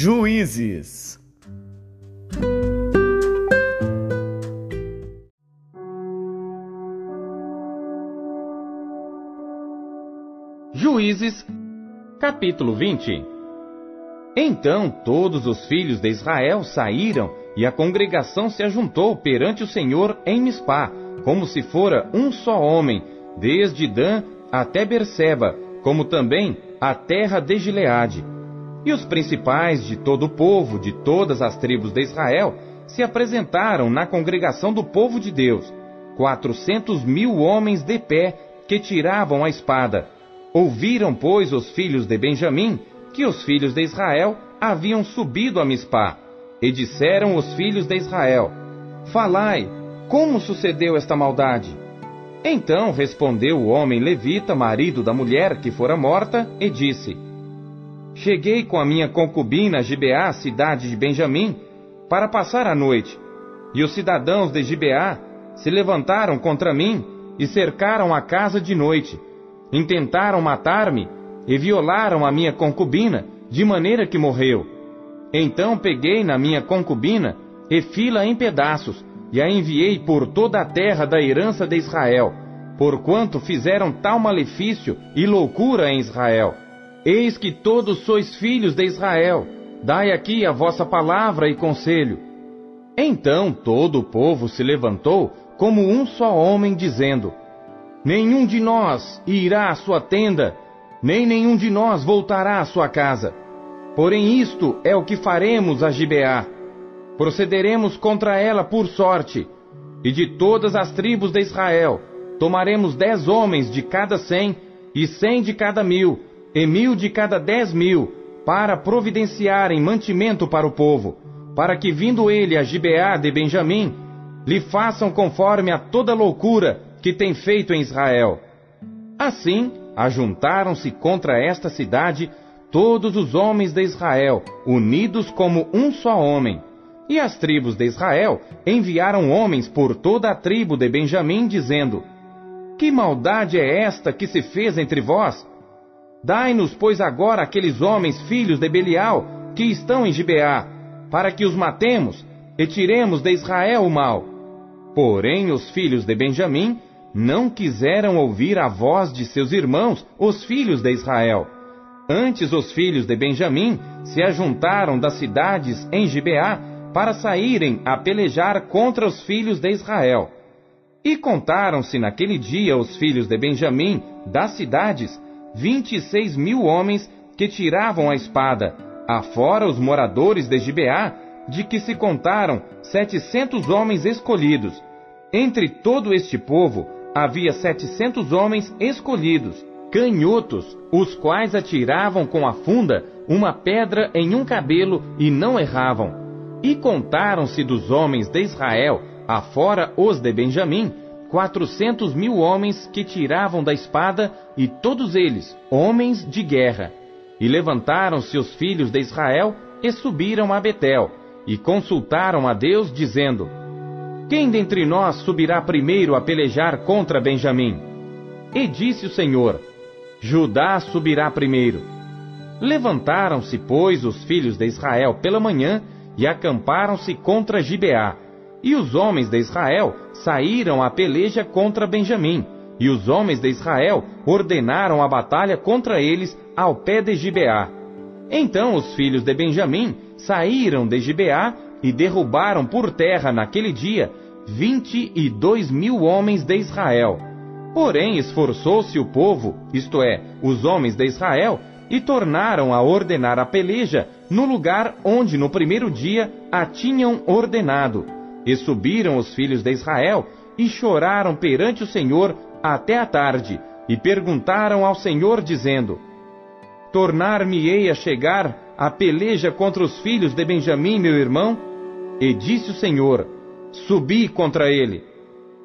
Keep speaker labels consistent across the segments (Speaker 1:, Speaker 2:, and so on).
Speaker 1: Juízes.
Speaker 2: Juízes, capítulo 20 Então todos os filhos de Israel saíram e a congregação se ajuntou perante o Senhor em Mispá, como se fora um só homem, desde Dan até Berseba, como também a terra de Gileade. E os principais de todo o povo, de todas as tribos de Israel, se apresentaram na congregação do povo de Deus, quatrocentos mil homens de pé que tiravam a espada. Ouviram, pois, os filhos de Benjamim que os filhos de Israel haviam subido a Mispá. E disseram os filhos de Israel: Falai, como sucedeu esta maldade? Então respondeu o homem levita, marido da mulher que fora morta, e disse: Cheguei com a minha concubina a Gibeá, cidade de Benjamim, para passar a noite. E os cidadãos de Gibeá se levantaram contra mim e cercaram a casa de noite. Intentaram matar-me e violaram a minha concubina, de maneira que morreu. Então peguei na minha concubina e fila em pedaços, e a enviei por toda a terra da herança de Israel, porquanto fizeram tal malefício e loucura em Israel. Eis que todos sois filhos de Israel. Dai aqui a vossa palavra e conselho. Então todo o povo se levantou como um só homem, dizendo: Nenhum de nós irá à sua tenda, nem nenhum de nós voltará à sua casa. Porém, isto é o que faremos a Gibeá. Procederemos contra ela por sorte, e de todas as tribos de Israel tomaremos dez homens de cada cem, e cem de cada mil, e mil de cada dez mil, para providenciarem mantimento para o povo, para que, vindo ele a Gibeá de Benjamim, lhe façam conforme a toda loucura que tem feito em Israel. Assim, ajuntaram-se contra esta cidade todos os homens de Israel, unidos como um só homem. E as tribos de Israel enviaram homens por toda a tribo de Benjamim, dizendo: Que maldade é esta que se fez entre vós? Dai-nos, pois, agora aqueles homens, filhos de Belial, que estão em Gibeá, para que os matemos e tiremos de Israel o mal. Porém, os filhos de Benjamim não quiseram ouvir a voz de seus irmãos, os filhos de Israel. Antes, os filhos de Benjamim se ajuntaram das cidades em Gibeá para saírem a pelejar contra os filhos de Israel. E contaram-se naquele dia os filhos de Benjamim das cidades vinte e seis mil homens que tiravam a espada, afora os moradores de Gibeá, de que se contaram setecentos homens escolhidos. Entre todo este povo havia setecentos homens escolhidos, canhotos, os quais atiravam com a funda uma pedra em um cabelo e não erravam. E contaram-se dos homens de Israel, afora os de Benjamim, quatrocentos mil homens que tiravam da espada, e todos eles homens de guerra. E levantaram-se os filhos de Israel e subiram a Betel, e consultaram a Deus, dizendo: Quem dentre nós subirá primeiro a pelejar contra Benjamim? E disse o Senhor: Judá subirá primeiro. Levantaram-se, pois, os filhos de Israel pela manhã e acamparam-se contra Gibeá e os homens de Israel saíram à peleja contra Benjamim, e os homens de Israel ordenaram a batalha contra eles ao pé de Gibeá. Então os filhos de Benjamim saíram de Gibeá e derrubaram por terra naquele dia vinte e dois mil homens de Israel. Porém esforçou-se o povo, isto é, os homens de Israel, e tornaram a ordenar a peleja no lugar onde no primeiro dia a tinham ordenado e subiram os filhos de Israel e choraram perante o Senhor até a tarde, e perguntaram ao Senhor, dizendo: Tornar-me-ei a chegar a peleja contra os filhos de Benjamim, meu irmão? E disse o Senhor: Subi contra ele.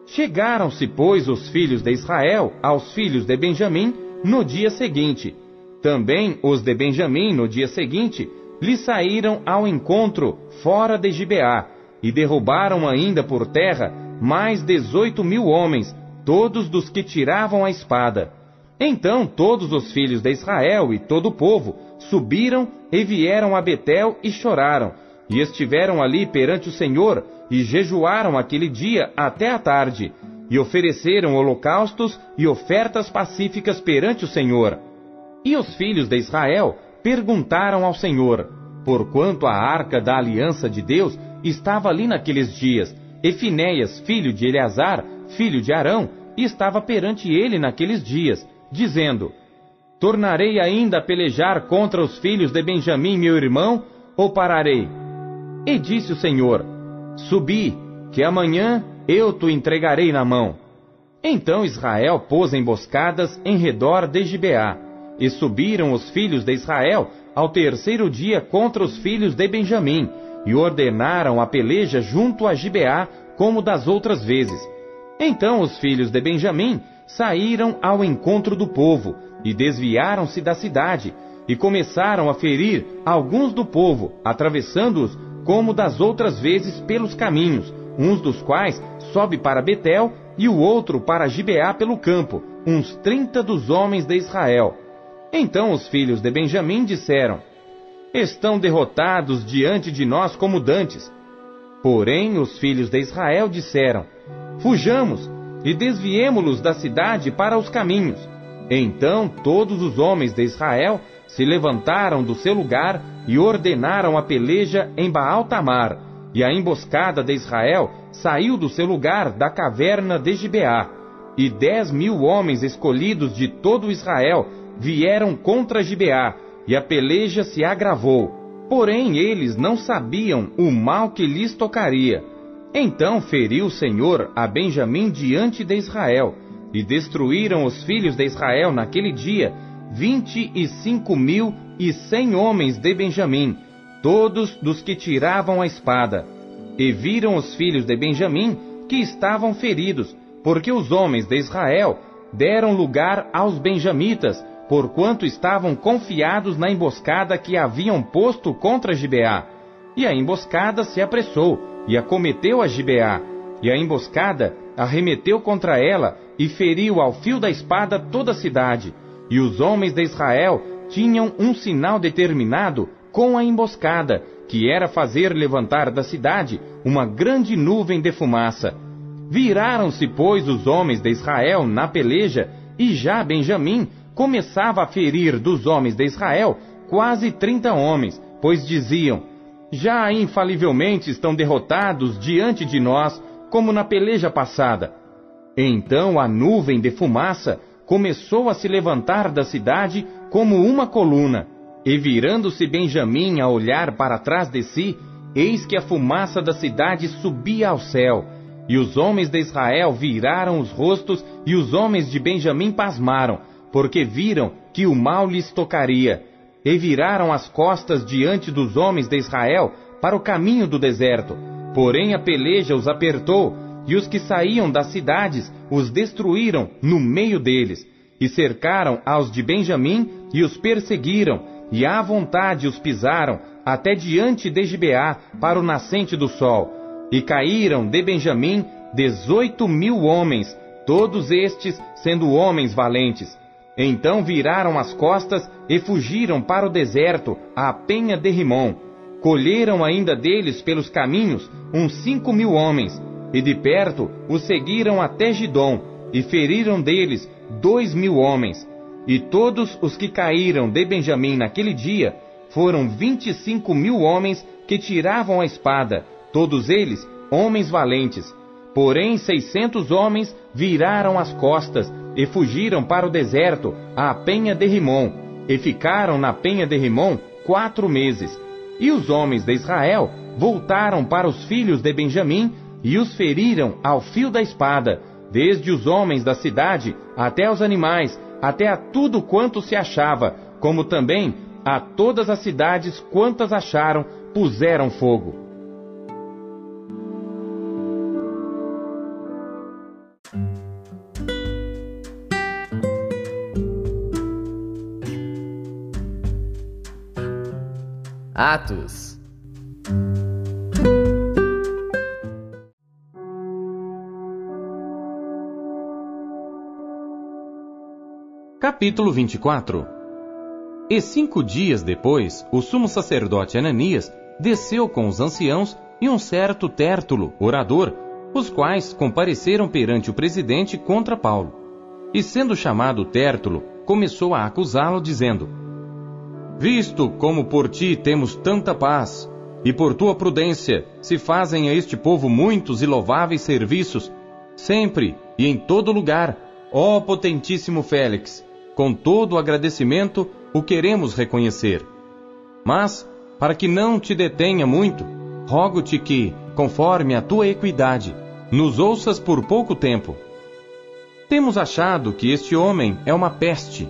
Speaker 2: Chegaram-se, pois, os filhos de Israel aos filhos de Benjamim no dia seguinte. Também os de Benjamim, no dia seguinte, lhe saíram ao encontro fora de Gibeá, e derrubaram ainda por terra mais dezoito mil homens, todos dos que tiravam a espada. Então todos os filhos de Israel e todo o povo subiram e vieram a Betel e choraram, e estiveram ali perante o Senhor, e jejuaram aquele dia até a tarde, e ofereceram holocaustos e ofertas pacíficas perante o Senhor. E os filhos de Israel perguntaram ao Senhor, porquanto a arca da aliança de Deus estava ali naqueles dias, e Finéias, filho de Eleazar, filho de Arão, estava perante ele naqueles dias, dizendo: Tornarei ainda a pelejar contra os filhos de Benjamim, meu irmão, ou pararei? E disse o Senhor: Subi, que amanhã eu te entregarei na mão. Então Israel pôs emboscadas em redor de Gibeá, e subiram os filhos de Israel ao terceiro dia contra os filhos de Benjamim, e ordenaram a peleja junto a Gibeá, como das outras vezes. Então os filhos de Benjamim saíram ao encontro do povo, e desviaram-se da cidade, e começaram a ferir alguns do povo, atravessando-os como das outras vezes pelos caminhos, uns dos quais sobe para Betel e o outro para Gibeá pelo campo, uns trinta dos homens de Israel. Então os filhos de Benjamim disseram: Estão derrotados diante de nós como dantes. Porém os filhos de Israel disseram: Fujamos e desviemo-los da cidade para os caminhos. Então todos os homens de Israel se levantaram do seu lugar e ordenaram a peleja em Baal Tamar, e a emboscada de Israel saiu do seu lugar da caverna de Gibeá, e dez mil homens escolhidos de todo Israel vieram contra Gibeá, e a peleja se agravou. Porém eles não sabiam o mal que lhes tocaria. Então feriu o Senhor a Benjamim diante de Israel, e destruíram os filhos de Israel naquele dia vinte e cinco mil e cem homens de Benjamim, todos dos que tiravam a espada. E viram os filhos de Benjamim que estavam feridos, porque os homens de Israel deram lugar aos benjamitas, porquanto estavam confiados na emboscada que haviam posto contra Gibeá. E a emboscada se apressou e acometeu a Gibeá, e a emboscada arremeteu contra ela e feriu ao fio da espada toda a cidade. E os homens de Israel tinham um sinal determinado com a emboscada, que era fazer levantar da cidade uma grande nuvem de fumaça. Viraram-se, pois, os homens de Israel na peleja, e já Benjamim começava a ferir dos homens de Israel quase trinta homens, pois diziam: Já infalivelmente estão derrotados diante de nós, como na peleja passada. Então a nuvem de fumaça começou a se levantar da cidade como uma coluna, e virando-se Benjamim a olhar para trás de si, eis que a fumaça da cidade subia ao céu. E os homens de Israel viraram os rostos, e os homens de Benjamim pasmaram, porque viram que o mal lhes tocaria. E viraram as costas diante dos homens de Israel para o caminho do deserto. Porém a peleja os apertou, e os que saíam das cidades os destruíram no meio deles, e cercaram aos de Benjamim e os perseguiram, e à vontade os pisaram até diante de Gibeá para o nascente do sol. E caíram de Benjamim dezoito mil homens, todos estes sendo homens valentes. Então viraram as costas e fugiram para o deserto, à penha de Rimon. Colheram ainda deles pelos caminhos uns cinco mil homens, e de perto os seguiram até Gidom, e feriram deles dois mil homens. E todos os que caíram de Benjamim naquele dia foram vinte e cinco mil homens que tiravam a espada, todos eles homens valentes. Porém, seiscentos homens viraram as costas e fugiram para o deserto, à penha de Rimon, e ficaram na penha de Rimon quatro meses. E os homens de Israel voltaram para os filhos de Benjamim e os feriram ao fio da espada, desde os homens da cidade até os animais, até a tudo quanto se achava, como também a todas as cidades quantas acharam, puseram fogo.
Speaker 1: Atos
Speaker 2: Capítulo 24 E cinco dias depois, o sumo sacerdote Ananias desceu com os anciãos e um certo Tértulo, orador, os quais compareceram perante o presidente contra Paulo. E sendo chamado Tértulo, começou a acusá-lo, dizendo: Visto como por ti temos tanta paz, e por tua prudência se fazem a este povo muitos e louváveis serviços, sempre e em todo lugar, ó potentíssimo Félix, com todo o agradecimento o queremos reconhecer. Mas, para que não te detenha muito, rogo-te que, conforme a tua equidade, nos ouças por pouco tempo. Temos achado que este homem é uma peste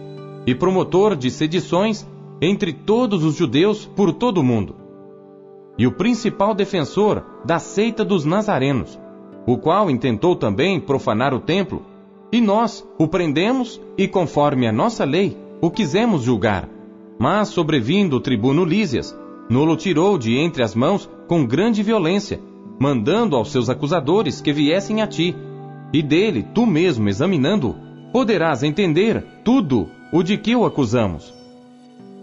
Speaker 2: e promotor de sedições entre todos os judeus por todo o mundo, e o principal defensor da seita dos nazarenos, o qual intentou também profanar o templo, e nós o prendemos e, conforme a nossa lei, o quisemos julgar. Mas, sobrevindo o tribuno Lísias, Nolo tirou de entre as mãos com grande violência, mandando aos seus acusadores que viessem a ti, e dele, tu mesmo examinando, poderás entender tudo o de que o acusamos.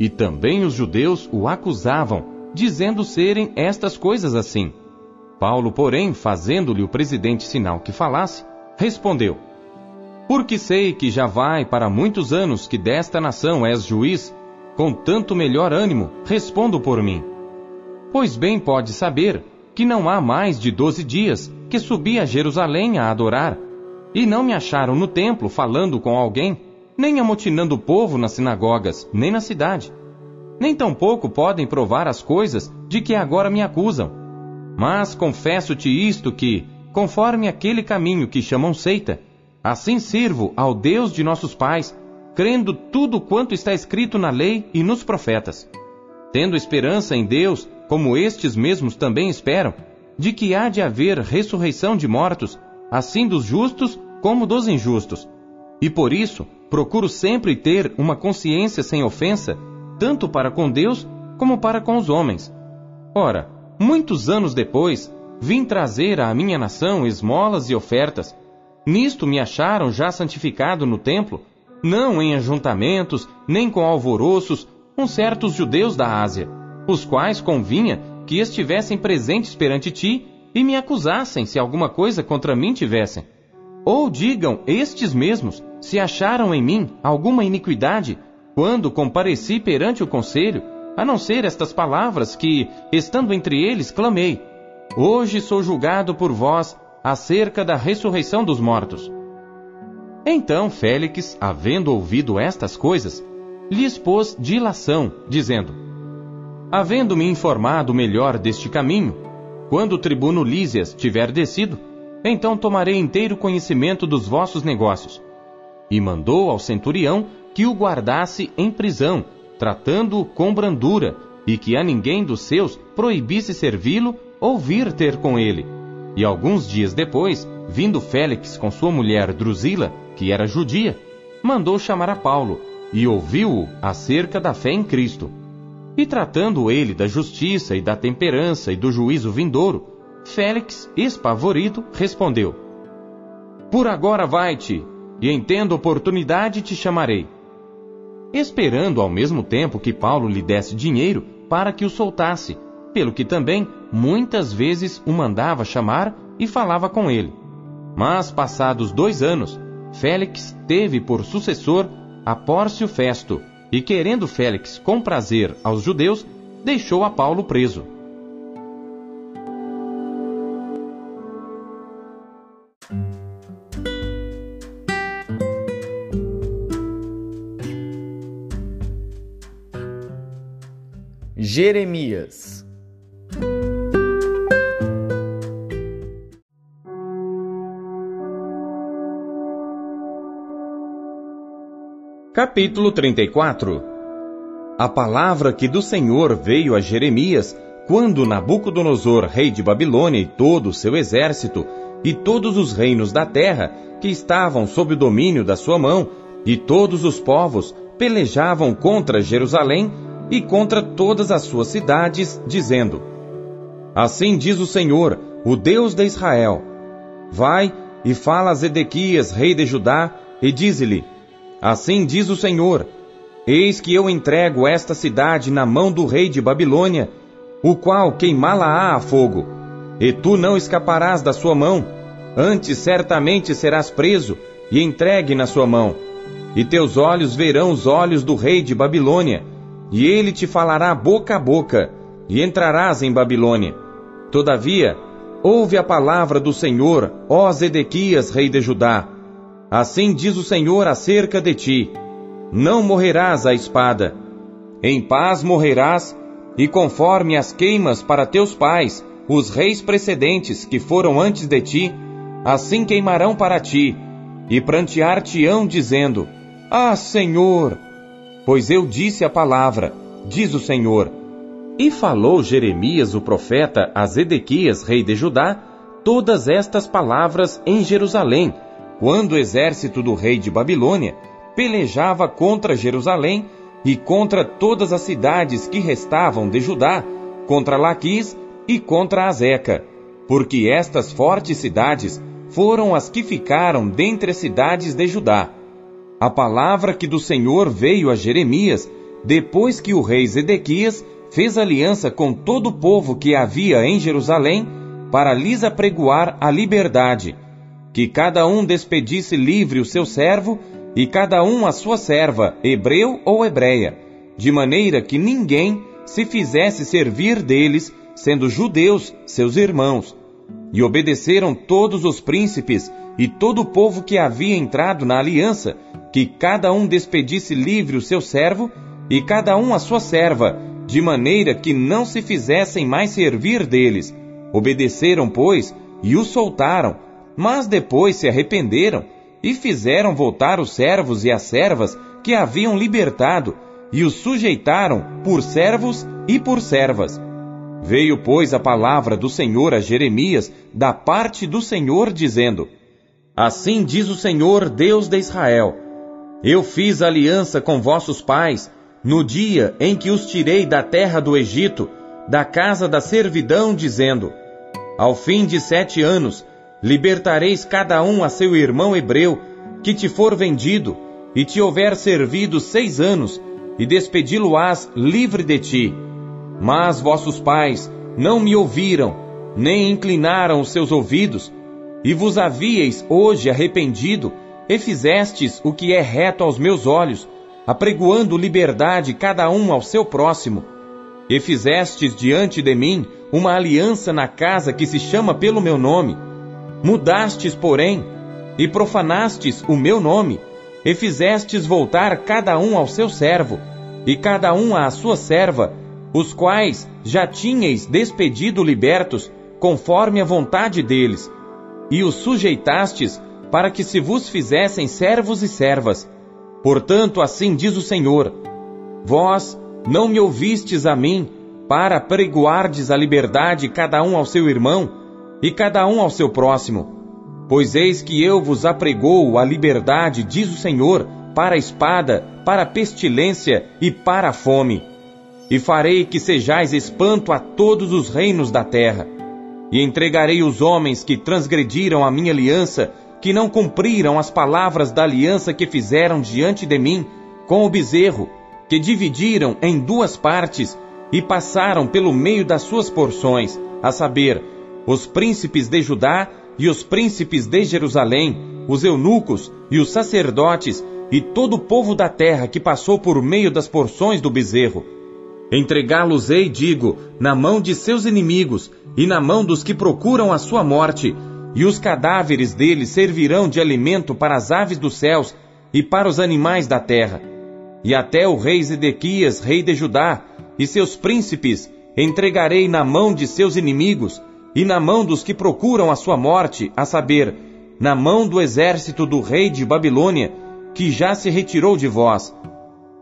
Speaker 2: E também os judeus o acusavam, dizendo serem estas coisas assim. Paulo, porém, fazendo-lhe o presidente sinal que falasse, respondeu: Porque sei que já vai para muitos anos que desta nação és juiz, com tanto melhor ânimo, respondo por mim. Pois bem pode saber que não há mais de doze dias que subi a Jerusalém a adorar, e não me acharam no templo falando com alguém, nem amotinando o povo nas sinagogas, nem na cidade. Nem tampouco podem provar as coisas de que agora me acusam. Mas confesso-te isto que, conforme aquele caminho que chamam seita, assim sirvo ao Deus de nossos pais, crendo tudo quanto está escrito na lei e nos profetas. Tendo esperança em Deus, como estes mesmos também esperam, de que há de haver ressurreição de mortos, assim dos justos como dos injustos. E por isso, procuro sempre ter uma consciência sem ofensa, tanto para com Deus como para com os homens. Ora, muitos anos depois, vim trazer à minha nação esmolas e ofertas. Nisto me acharam já santificado no templo, não em ajuntamentos, nem com alvoroços, com certos judeus da Ásia os quais convinha que estivessem presentes perante ti e me acusassem se alguma coisa contra mim tivessem. Ou digam estes mesmos se acharam em mim alguma iniquidade quando compareci perante o conselho, a não ser estas palavras que, estando entre eles, clamei: Hoje sou julgado por vós acerca da ressurreição dos mortos. Então Félix, havendo ouvido estas coisas, lhes pôs dilação, dizendo: Havendo-me informado melhor deste caminho, quando o tribuno Lísias tiver descido, então tomarei inteiro conhecimento dos vossos negócios. E mandou ao centurião que o guardasse em prisão, tratando-o com brandura, e que a ninguém dos seus proibisse servi-lo ou vir ter com ele. E alguns dias depois, vindo Félix com sua mulher Drusila, que era judia, mandou chamar a Paulo, e ouviu-o acerca da fé em Cristo. E tratando ele da justiça e da temperança e do juízo vindouro, Félix, espavorido, respondeu: Por agora vai-te, e em tendo oportunidade te chamarei. Esperando ao mesmo tempo que Paulo lhe desse dinheiro para que o soltasse, pelo que também muitas vezes o mandava chamar e falava com ele. Mas passados dois anos, Félix teve por sucessor a Pórcio Festo, e querendo Félix comprazer aos judeus, deixou a Paulo preso.
Speaker 1: Jeremias.
Speaker 2: Capítulo 34 A palavra que do Senhor veio a Jeremias, quando Nabucodonosor, rei de Babilônia, e todo o seu exército, e todos os reinos da terra, que estavam sob o domínio da sua mão, e todos os povos, pelejavam contra Jerusalém e contra todas as suas cidades, dizendo: Assim diz o Senhor, o Deus de Israel: Vai e fala a Zedequias, rei de Judá, e dize-lhe: Assim diz o Senhor: Eis que eu entrego esta cidade na mão do rei de Babilônia, o qual queimá-la-á a fogo. E tu não escaparás da sua mão, antes certamente serás preso e entregue na sua mão. E teus olhos verão os olhos do rei de Babilônia, e ele te falará boca a boca, e entrarás em Babilônia. Todavia, ouve a palavra do Senhor, ó Zedequias, rei de Judá. Assim diz o Senhor acerca de ti: Não morrerás à espada. Em paz morrerás, e conforme as queimas para teus pais, os reis precedentes que foram antes de ti, assim queimarão para ti, e prantear-te-ão, dizendo: Ah, Senhor! Pois eu disse a palavra, diz o Senhor e falou Jeremias o profeta a Zedequias, rei de Judá, todas estas palavras em Jerusalém, quando o exército do rei de Babilônia pelejava contra Jerusalém e contra todas as cidades que restavam de Judá, contra Laquis e contra Azeca, porque estas fortes cidades foram as que ficaram dentre as cidades de Judá. A palavra que do Senhor veio a Jeremias, depois que o rei Zedequias fez aliança com todo o povo que havia em Jerusalém para lhes apregoar a liberdade, que cada um despedisse livre o seu servo e cada um a sua serva, hebreu ou hebreia, de maneira que ninguém se fizesse servir deles, sendo judeus seus irmãos. E obedeceram todos os príncipes e todo o povo que havia entrado na aliança, que cada um despedisse livre o seu servo e cada um a sua serva, de maneira que não se fizessem mais servir deles. Obedeceram, pois, e o soltaram, mas depois se arrependeram e fizeram voltar os servos e as servas que haviam libertado e os sujeitaram por servos e por servas. Veio, pois, a palavra do Senhor a Jeremias da parte do Senhor, dizendo: Assim diz o Senhor, Deus de Israel: Eu fiz aliança com vossos pais no dia em que os tirei da terra do Egito, da casa da servidão, dizendo: Ao fim de sete anos, libertareis cada um a seu irmão hebreu, que te for vendido, e te houver servido seis anos, e despedi-lo-ás livre de ti. Mas vossos pais não me ouviram, nem inclinaram os seus ouvidos, e vos havíeis hoje arrependido, e fizestes o que é reto aos meus olhos, apregoando liberdade cada um ao seu próximo. E fizestes diante de mim uma aliança na casa que se chama pelo meu nome. Mudastes, porém, e profanastes o meu nome, e fizestes voltar cada um ao seu servo, e cada um à sua serva, os quais já tinhais despedido libertos, conforme a vontade deles, e os sujeitastes para que se vos fizessem servos e servas, Portanto, assim diz o Senhor: Vós não me ouvistes a mim para pregoardes a liberdade cada um ao seu irmão e cada um ao seu próximo. Pois eis que eu vos apregoo a liberdade, diz o Senhor, para a espada, para a pestilência e para a fome. E farei que sejais espanto a todos os reinos da terra. E entregarei os homens que transgrediram a minha aliança que não cumpriram as palavras da aliança que fizeram diante de mim com o bezerro, que dividiram em duas partes e passaram pelo meio das suas porções, a saber, os príncipes de Judá e os príncipes de Jerusalém, os eunucos e os sacerdotes e todo o povo da terra que passou por meio das porções do bezerro. Entregá-los-ei, digo, na mão de seus inimigos e na mão dos que procuram a sua morte, e os cadáveres deles servirão de alimento para as aves dos céus e para os animais da terra. E até o rei Zedequias, rei de Judá, e seus príncipes entregarei na mão de seus inimigos e na mão dos que procuram a sua morte, a saber, na mão do exército do rei de Babilônia, que já se retirou de vós.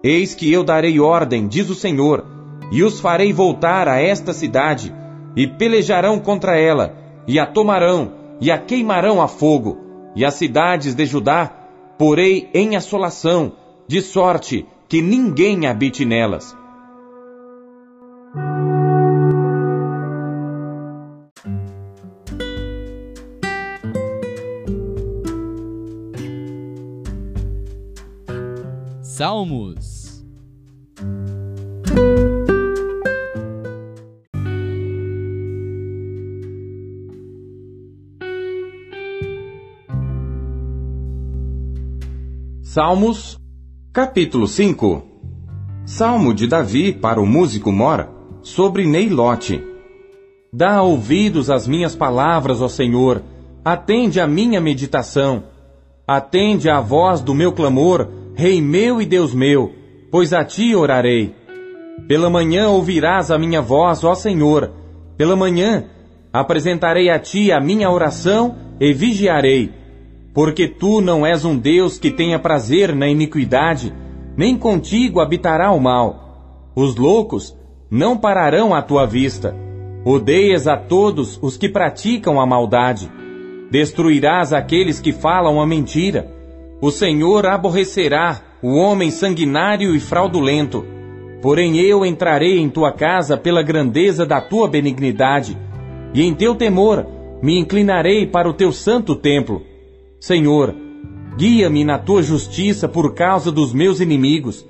Speaker 2: Eis que eu darei ordem, diz o Senhor, e os farei voltar a esta cidade, e pelejarão contra ela, e a tomarão, e a queimarão a fogo, e as cidades de Judá porei em assolação, de sorte que ninguém habite nelas.
Speaker 1: Salmos
Speaker 2: Salmos, capítulo 5 Salmo de Davi para o músico Mora, sobre Neilote. Dá ouvidos às minhas palavras, ó Senhor, atende à minha meditação. Atende à voz do meu clamor, Rei meu e Deus meu, pois a ti orarei. Pela manhã ouvirás a minha voz, ó Senhor. Pela manhã apresentarei a ti a minha oração e vigiarei porque tu não és um Deus que tenha prazer na iniquidade, nem contigo habitará o mal. Os loucos não pararão à tua vista. Odeias a todos os que praticam a maldade. Destruirás aqueles que falam a mentira. O Senhor aborrecerá o homem sanguinário e fraudulento. Porém eu entrarei em tua casa pela grandeza da tua benignidade, e em teu temor me inclinarei para o teu santo templo. Senhor, guia-me na tua justiça por causa dos meus inimigos.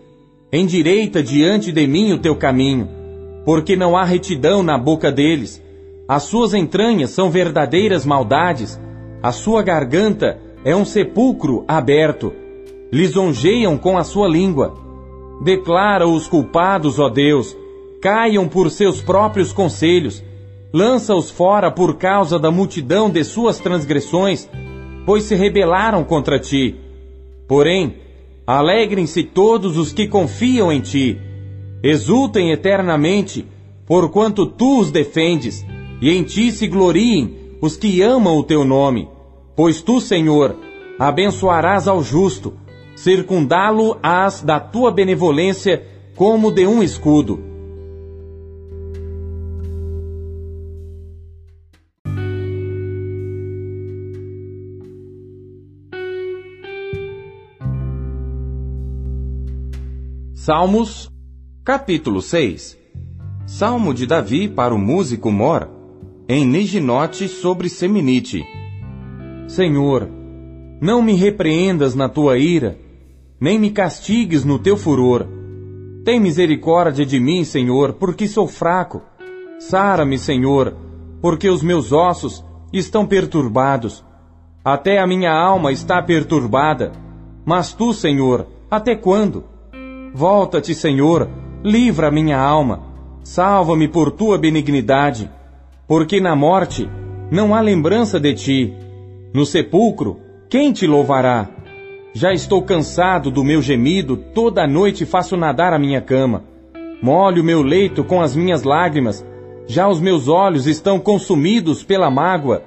Speaker 2: Endireita diante de mim o teu caminho, porque não há retidão na boca deles. As suas entranhas são verdadeiras maldades, a sua garganta é um sepulcro aberto. Lisonjeiam com a sua língua. Declara os culpados, ó Deus, caiam por seus próprios conselhos. Lança-os fora por causa da multidão de suas transgressões pois se rebelaram contra ti. Porém, alegrem-se todos os que confiam em ti. Exultem eternamente, porquanto tu os defendes, e em ti se gloriem os que amam o teu nome. Pois tu, Senhor, abençoarás ao justo, circundá-lo-ás da tua benevolência como de um escudo. Salmos, capítulo 6 Salmo de Davi para o músico Mor, em Niginote sobre Seminite. Senhor, não me repreendas na tua ira, nem me castigues no teu furor. Tem misericórdia de mim, Senhor, porque sou fraco. Sara-me, Senhor, porque os meus ossos estão perturbados. Até a minha alma está perturbada. Mas tu, Senhor, até quando? Volta-te, Senhor, livra minha alma, salva-me por tua benignidade, porque na morte não há lembrança de ti. No sepulcro, quem te louvará? Já estou cansado do meu gemido, toda noite faço nadar a minha cama. Molho meu leito com as minhas lágrimas, já os meus olhos estão consumidos pela mágoa,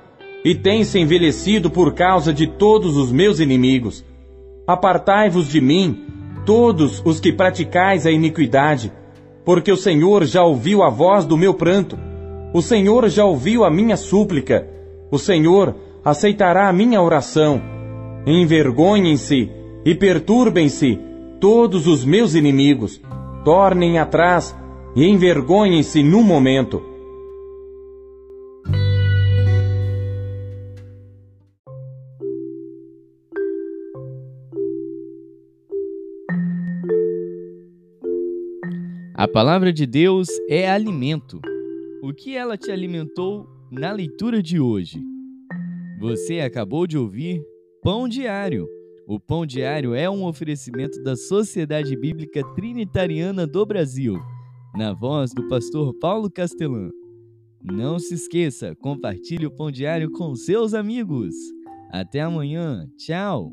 Speaker 2: e têm-se envelhecido por causa de todos os meus inimigos. Apartai-vos de mim, todos os que praticais a iniquidade, porque o Senhor já ouviu a voz do meu pranto, o Senhor já ouviu a minha súplica, o Senhor aceitará a minha oração. Envergonhem-se e perturbem-se todos os meus inimigos, tornem atrás e envergonhem-se no momento.
Speaker 1: A palavra de Deus é alimento. O que ela te alimentou na leitura de hoje? Você acabou de ouvir Pão Diário. O Pão Diário é um oferecimento da Sociedade Bíblica Trinitariana do Brasil, na voz do pastor Paulo Castelã. Não se esqueça, compartilhe o Pão Diário com seus amigos. Até amanhã. Tchau.